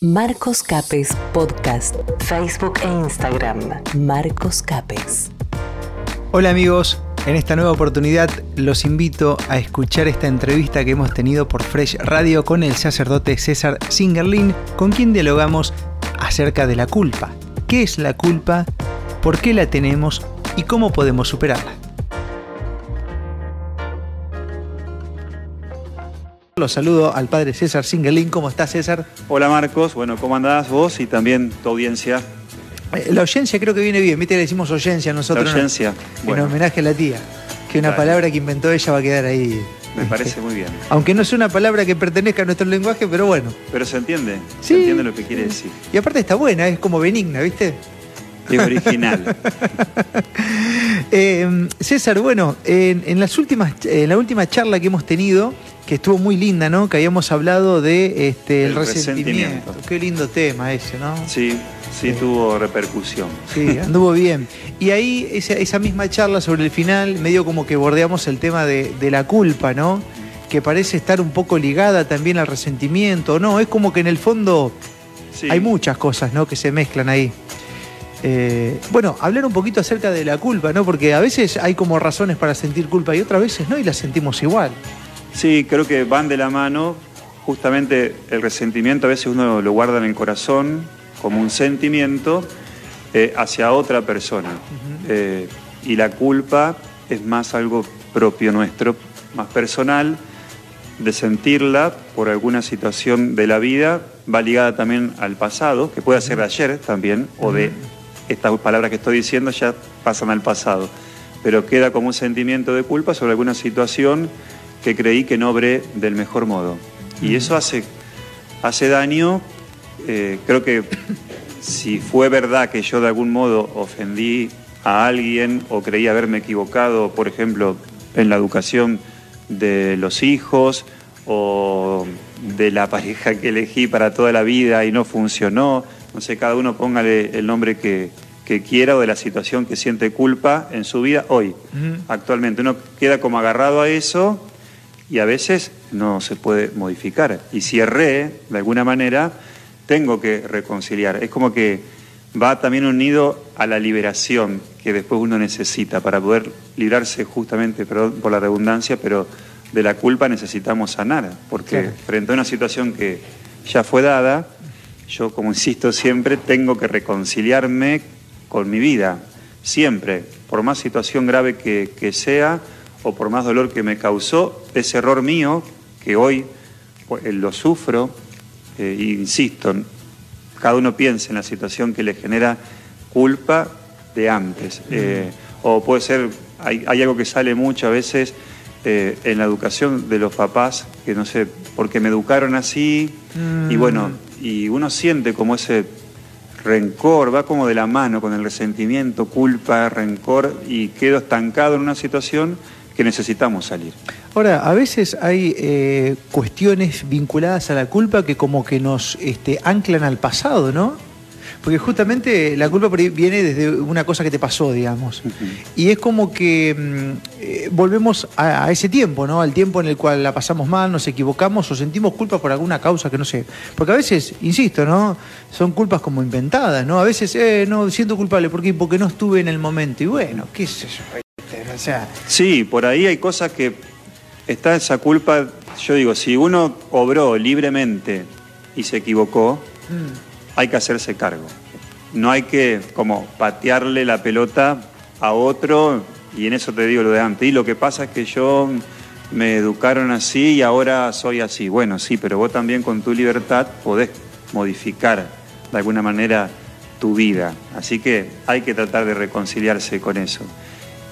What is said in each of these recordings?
Marcos Capes Podcast, Facebook e Instagram. Marcos Capes. Hola amigos, en esta nueva oportunidad los invito a escuchar esta entrevista que hemos tenido por Fresh Radio con el sacerdote César Singerlin, con quien dialogamos acerca de la culpa. ¿Qué es la culpa? ¿Por qué la tenemos? ¿Y cómo podemos superarla? Los saludo al padre César Singerlin. ¿Cómo estás, César? Hola Marcos, bueno, ¿cómo andás vos y también tu audiencia? Eh, La oyencia creo que viene bien, viste, le decimos oyencia a nosotros. La ¿no? oyencia, En bueno. homenaje a la tía. Que una palabra que inventó ella va a quedar ahí. Me parece muy bien. Aunque no es una palabra que pertenezca a nuestro lenguaje, pero bueno. Pero se entiende, Sí. se entiende lo que quiere decir. Y aparte está buena, es como benigna, ¿viste? Es original. Eh, César, bueno, en, en las últimas, en la última charla que hemos tenido, que estuvo muy linda, ¿no? Que habíamos hablado de este, el, El resentimiento. resentimiento. Qué lindo tema ese, ¿no? Sí, sí tuvo repercusión. Sí, anduvo bien. Y ahí esa, esa misma charla sobre el final, medio como que bordeamos el tema de, de la culpa, ¿no? Que parece estar un poco ligada también al resentimiento, ¿no? Es como que en el fondo Sí. hay muchas cosas, ¿no? Que se mezclan ahí. Eh, bueno, hablar un poquito acerca de la culpa, ¿no? Porque a veces hay como razones para sentir culpa y otras veces no, y las sentimos igual. Sí, creo que van de la mano. Justamente el resentimiento a veces uno lo guarda en el corazón como un sentimiento eh, hacia otra persona. Eh, y la culpa es más algo propio nuestro, más personal, de sentirla por alguna situación de la vida, va ligada también al pasado, que puede ser de ayer también, o de estas palabras que estoy diciendo ya pasan al pasado, pero queda como un sentimiento de culpa sobre alguna situación que creí que no obré del mejor modo. Y eso hace, hace daño, eh, creo que si fue verdad que yo de algún modo ofendí a alguien o creí haberme equivocado, por ejemplo, en la educación de los hijos o de la pareja que elegí para toda la vida y no funcionó, no sé, cada uno póngale el nombre que, que quiera o de la situación que siente culpa en su vida hoy, actualmente. Uno queda como agarrado a eso y a veces no se puede modificar. Y si erré, de alguna manera, tengo que reconciliar. Es como que va también unido a la liberación que después uno necesita para poder librarse justamente, perdón por la redundancia, pero de la culpa necesitamos sanar, porque Claro. frente a una situación que ya fue dada, yo, como insisto siempre, tengo que reconciliarme con mi vida, siempre, por más situación grave que, que sea o por más dolor que me causó, ese error mío, que hoy pues, eh, lo sufro, eh, insisto, cada uno piensa en la situación que le genera culpa de antes. Eh, o puede ser, hay, hay algo que sale mucho a veces eh, en la educación de los papás, que no sé, porque me educaron así, y Mm. bueno, y uno siente como ese rencor, va como de la mano con el resentimiento, culpa, rencor, y quedo estancado en una situación que necesitamos salir. Ahora, a veces hay eh, cuestiones vinculadas a la culpa que como que nos este, anclan al pasado, ¿no? Porque justamente la culpa viene desde una cosa que te pasó, digamos. Y es como que mm, eh, volvemos a, a ese tiempo, ¿no? Al tiempo en el cual la pasamos mal, nos equivocamos o sentimos culpa por alguna causa que no sé. Porque a veces, insisto, ¿no? Son culpas como inventadas, ¿no? A veces, eh, no, siento culpable porque, porque no estuve en el momento. Y bueno, qué sé yo. O sea, Sí, por ahí hay cosas que está esa culpa, yo digo, si uno obró libremente y se equivocó, mm, hay que hacerse cargo. No hay que como patearle la pelota a otro y en eso te digo lo de antes. Y lo que pasa es que yo me educaron así y ahora soy así. Bueno, sí, pero vos también con tu libertad podés modificar de alguna manera tu vida. Así que hay que tratar de reconciliarse con eso.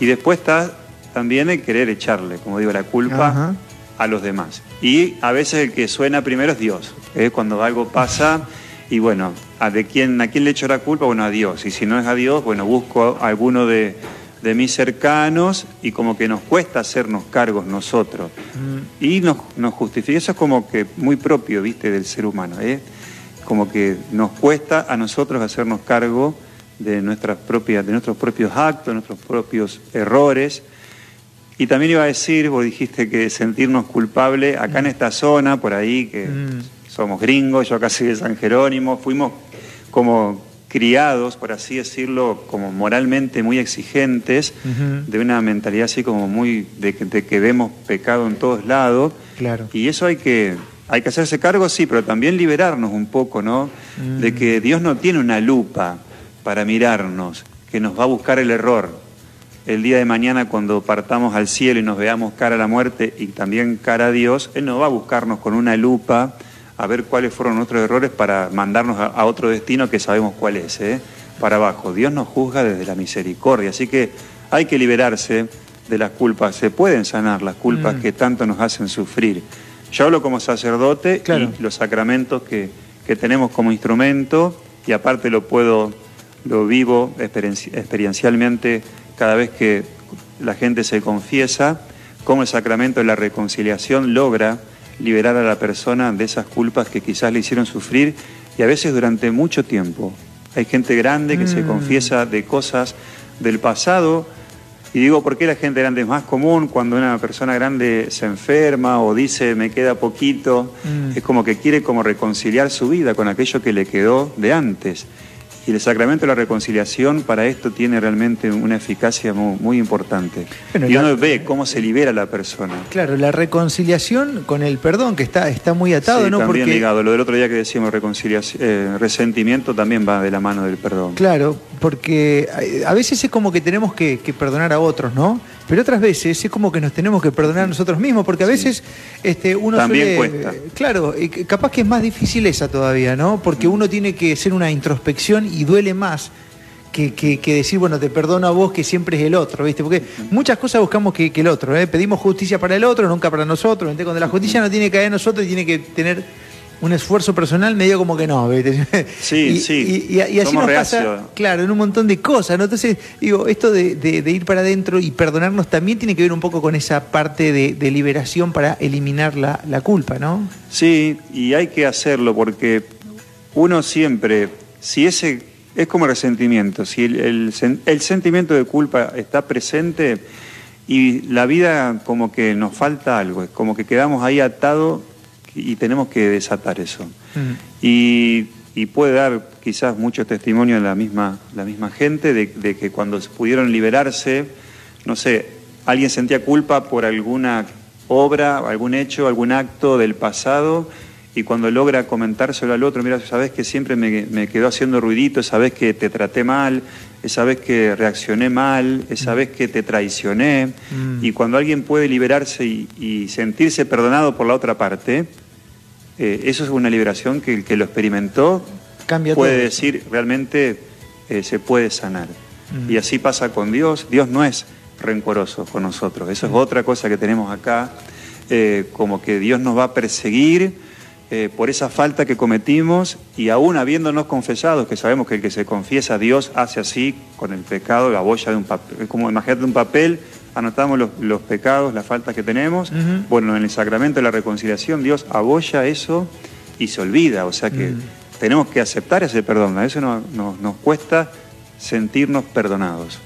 Y después está también el querer echarle, como digo, la culpa Ajá. a los demás. Y a veces el que suena primero es Dios. ¿eh? Cuando algo pasa y bueno, ¿a, de quién, ¿a quién le echo la culpa? Bueno, a Dios. Y si no es a Dios, bueno, busco a alguno de, de mis cercanos y como que nos cuesta hacernos cargos nosotros. Y nos, nos justifica. Eso es como que muy propio, viste, del ser humano. ¿eh? Como que nos cuesta a nosotros hacernos cargo de, nuestras propias, de nuestros propios actos, de nuestros propios errores. Y también iba a decir, vos dijiste que sentirnos culpables acá en esta zona, por ahí, que Mm. Somos gringos, yo casi de San Jerónimo, fuimos como criados, por así decirlo, como moralmente muy exigentes, de una mentalidad así como muy de que, vemos pecado en todos lados. Claro. Y eso hay que, hay que hacerse cargo, sí, pero también liberarnos un poco, ¿no? De que Dios no tiene una lupa para mirarnos, que nos va a buscar el error. El día de mañana cuando partamos al cielo y nos veamos cara a la muerte y también cara a Dios, Él no va a buscarnos con una lupa a ver cuáles fueron nuestros errores para mandarnos a, otro destino que sabemos cuál es, ¿eh? para abajo. Dios nos juzga desde la misericordia, así que hay que liberarse de las culpas, se pueden sanar las culpas mm. que tanto nos hacen sufrir. Yo hablo como sacerdote y los sacramentos que, que tenemos como instrumento y aparte lo puedo lo vivo experiencialmente cada vez que la gente se confiesa, cómo el sacramento de la reconciliación logra liberar a la persona de esas culpas que quizás le hicieron sufrir y a veces durante mucho tiempo. Hay gente grande que se mm. confiesa de cosas del pasado y digo, ¿por qué la gente grande es más común cuando una persona grande se enferma o dice me queda poquito? Mm. Es como que quiere como reconciliar su vida con aquello que le quedó de antes. Y el sacramento de la reconciliación para esto tiene realmente una eficacia muy, importante. y uno ve cómo se libera la persona. Claro, la reconciliación con el perdón, que está, está muy atado, sí, ¿no? También ligado. Lo del otro día que decíamos reconciliación, eh, resentimiento también va de la mano del perdón. Claro, porque a veces es como que tenemos que, perdonar a otros, ¿no? Pero otras veces es como que nos tenemos que perdonar a nosotros mismos, porque a veces este, uno También cuesta. Claro, capaz que es más difícil esa todavía, ¿no? Porque uno tiene que hacer una introspección y duele más que, decir, bueno, te perdono a vos que siempre es el otro, ¿viste? Porque muchas cosas buscamos que, el otro, ¿eh? Pedimos justicia para el otro, nunca para nosotros. Entonces, cuando la justicia no tiene que caer en nosotros y tiene que tener un esfuerzo personal medio como que no, ¿viste? Sí, sí. Y, así nos pasa, claro, en un montón de cosas, ¿no? Entonces, digo, esto de, ir para adentro y perdonarnos también tiene que ver un poco con esa parte de, liberación para eliminar la, culpa, ¿no? Sí, y hay que hacerlo porque uno siempre, si ese es como resentimiento, si el, el sentimiento de culpa está presente y la vida como que nos falta algo, es como que quedamos ahí atados y tenemos que desatar eso. Y, puede dar quizás mucho testimonio la misma, la misma gente de, que cuando pudieron liberarse, no sé, alguien sentía culpa por alguna obra, algún hecho, algún acto del pasado y cuando logra comentárselo al otro, mira, sabes que siempre me, quedó haciendo ruidito, sabes que te traté mal, esa vez que reaccioné mal, esa vez que te traicioné, mm. y cuando alguien puede liberarse y, sentirse perdonado por la otra parte, eh, eso es una liberación que el que lo experimentó puede decir realmente eh, se puede sanar. Mm. Y así pasa con Dios. Dios no es rencoroso con nosotros. Eso es mm. otra cosa que tenemos acá, eh, como que Dios nos va a perseguir por esa falta que cometimos y aún habiéndonos confesado, que sabemos que el que se confiesa a Dios hace así con el pecado, la boya de un papel, como imagínate un papel anotamos los, pecados, las faltas que tenemos. Bueno, en el sacramento de la reconciliación Dios abolla eso y se olvida. O sea que tenemos que aceptar ese perdón. A veces nos cuesta sentirnos perdonados.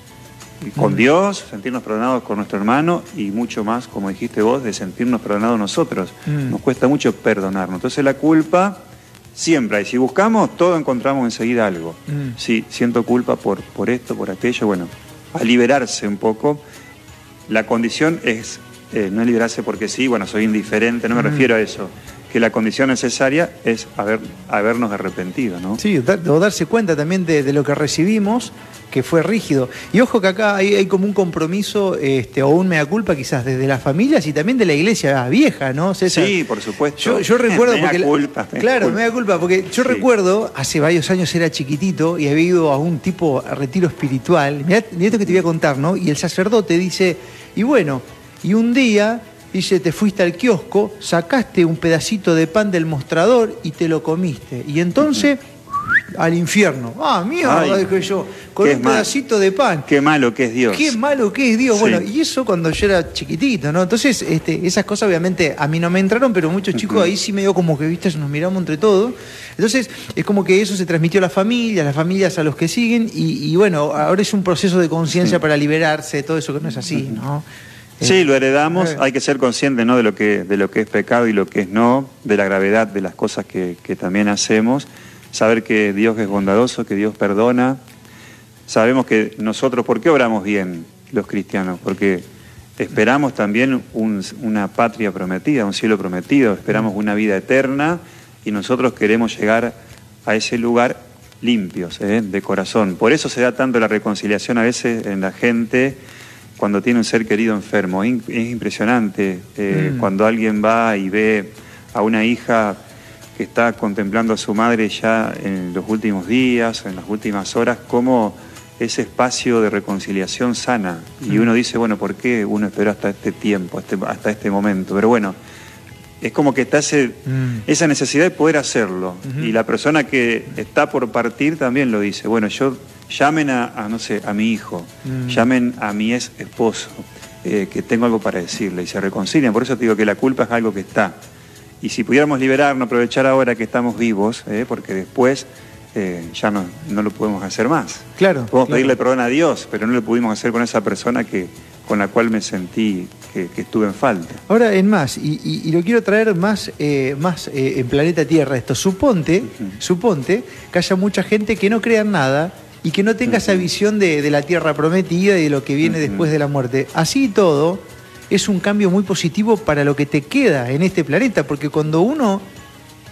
Y con Dios, sentirnos perdonados con nuestro hermano y mucho más, como dijiste vos, de sentirnos perdonados nosotros. Nos cuesta mucho perdonarnos. Entonces la culpa siempre hay. Si buscamos, todo encontramos enseguida algo. Si siento culpa por, por esto, por aquello, bueno, a liberarse un poco la condición es eh, no liberarse porque sí, bueno, soy indiferente, no me refiero a eso. Que la condición necesaria es haber, habernos arrepentido, ¿no? Sí, o darse cuenta también de, lo que recibimos, que fue rígido. Y ojo que acá hay, como un compromiso este, o un mea culpa quizás desde las familias y también de la iglesia vieja, ¿no? Sí, por supuesto. Yo, recuerdo mea porque... Culpa, claro, culpa. mea culpa, porque yo recuerdo, hace varios años era chiquitito y había ido a un tipo retiro espiritual. Mirá, esto que te voy a contar, ¿no? Y el sacerdote dice y bueno, y un día, dice, te fuiste al kiosco, sacaste un pedacito de pan del mostrador y te lo comiste. Y entonces, al infierno. Ah, mierda, dije yo, con un pedacito de pan. Qué malo que es Dios. Qué malo que es Dios. Bueno, y eso cuando yo era chiquitito, ¿no? Entonces, este, esas cosas obviamente a mí no me entraron, pero muchos chicos ahí sí me dio como que, viste, nos miramos entre todos. Entonces, es como que eso se transmitió a la familia, a las familias a los que siguen, y, bueno, ahora es un proceso de conciencia para liberarse de todo eso que no es así, ¿no? Sí, lo heredamos, Eh. hay que ser consciente ¿no? de, lo que, de lo que es pecado y lo que es no, de la gravedad de las cosas que, que también hacemos, saber que Dios es bondadoso, que Dios perdona. Sabemos que nosotros, ¿por qué obramos bien los cristianos? Porque esperamos también un- una patria prometida, un cielo prometido, esperamos una vida eterna y nosotros queremos llegar a ese lugar limpios, ¿eh? de corazón. Por eso se da tanto la reconciliación a veces en la gente cuando tiene un ser querido enfermo. Es impresionante eh, Mm. cuando alguien va y ve a una hija que está contemplando a su madre ya en los últimos días, en las últimas horas, cómo ese espacio de reconciliación sana. Y Mm. uno dice, bueno, ¿por qué uno esperó hasta este tiempo, este- hasta este momento? Pero bueno, es como que está ese, Mm. esa necesidad de poder hacerlo. Y la persona que está por partir también lo dice. Bueno, yo llamen a, a, no sé, a mi hijo, Mm. llamen a mi ex esposo, eh, que tengo algo para decirle y se reconcilian. Por eso te digo que la culpa es algo que está. Y si pudiéramos liberarnos, aprovechar ahora que estamos vivos, eh, porque después eh, ya no, no lo podemos hacer más. Claro. Podemos claro. pedirle perdón a Dios, pero no lo pudimos hacer con esa persona que, con la cual me sentí que, que estuve en falta. Ahora, en más, y, y- y lo quiero traer más, eh, más eh, en planeta Tierra esto. Suponte, suponte que haya mucha gente que no crea en nada y que no tenga esa visión de, de la Tierra prometida y de lo que viene después de la muerte. Así y todo, es un cambio muy positivo para lo que te queda en este planeta, porque cuando uno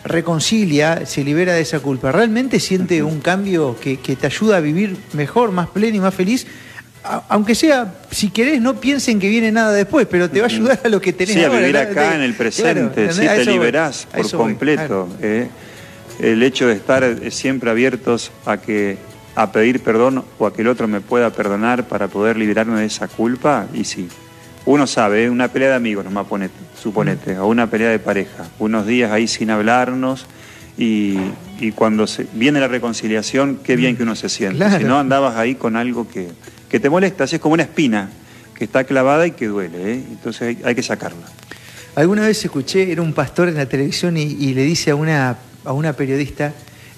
reconcilia, se libera de esa culpa, realmente siente un cambio que, que te ayuda a vivir mejor, más pleno y más feliz. A- Aunque sea, si querés, no piensen que viene nada después, pero te va a ayudar a lo que tenés Sí, a ahora, vivir ¿no? acá Te- en el presente, sí A te voy, liberás a por voy, completo. claro. eh. El hecho de estar eh, siempre abiertos a que a pedir perdón o a que el otro me pueda perdonar para poder liberarme de esa culpa, y sí. Uno sabe, eh, una pelea de amigos, nomás ponete, suponete, o una pelea de pareja, unos días ahí sin hablarnos, y, y cuando se, viene la reconciliación, qué bien que uno se siente. Claro. Si no andabas ahí con algo que, que te molesta, así es como una espina que está clavada y que duele, ¿eh? entonces hay- hay que sacarla. Alguna vez escuché, era un pastor en la televisión y, y le dice a una, a una periodista,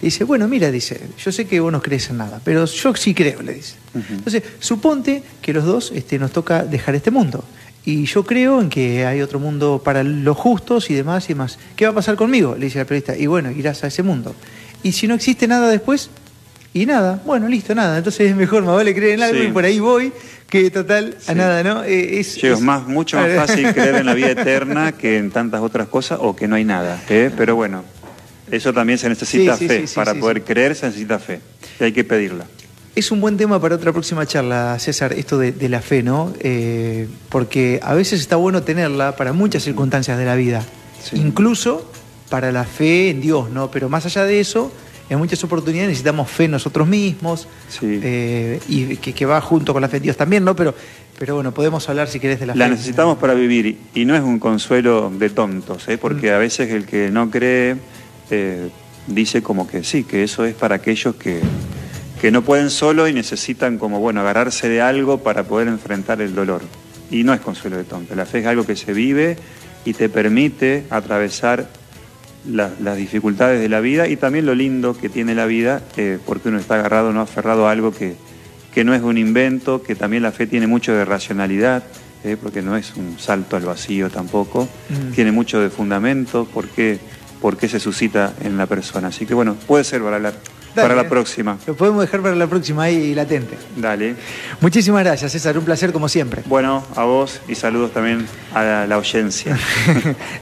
le dice, bueno, mira, dice, yo sé que vos no crees en nada, pero yo sí creo, le dice. Entonces, suponte que los dos este, nos toca dejar este mundo. Y yo creo en que hay otro mundo para los justos y demás y demás. ¿Qué va a pasar conmigo? Le dice la periodista. Y bueno, irás a ese mundo. Y si no existe nada después, y nada, bueno, listo, nada. Entonces es mejor, más vale creer en algo Sí. y por ahí voy, que total, a nada, ¿no? Eh, es, Sí, es es- más, mucho más fácil creer en la vida eterna que en tantas otras cosas o que no hay nada. ¿eh? Pero bueno, eso también se necesita Sí, fe. Para poder creer se necesita fe. Y hay que pedirla. Es un buen tema para otra próxima charla, César, esto de, de la fe, ¿no? Eh, porque a veces está bueno tenerla para muchas circunstancias de la vida, Sí. incluso para la fe en Dios, ¿no? Pero más allá de eso, en muchas oportunidades necesitamos fe en nosotros mismos Sí. eh, y que, que va junto con la fe en Dios también, ¿no? Pero, pero bueno, podemos hablar si querés de la, La fe. necesitamos para vivir y no es un consuelo de tontos, ¿eh? porque a veces el que no cree eh, dice como que sí, que eso es para aquellos que, que no pueden solo y necesitan como, bueno, agarrarse de algo para poder enfrentar el dolor. Y no es consuelo de tontos, la fe es algo que se vive y te permite atravesar la- las dificultades de la vida y también lo lindo que tiene la vida, eh, porque uno está agarrado, no aferrado a algo que, que no es un invento, que también la fe tiene mucho de racionalidad, eh, porque no es un salto al vacío tampoco, Mm. tiene mucho de fundamento, por qué, por qué se suscita en la persona. Así que bueno, puede ser para para la próxima. Lo podemos dejar para la próxima ahí latente. Dale. Muchísimas gracias, César, un placer como siempre. Bueno, a vos y saludos también a la, la audiencia.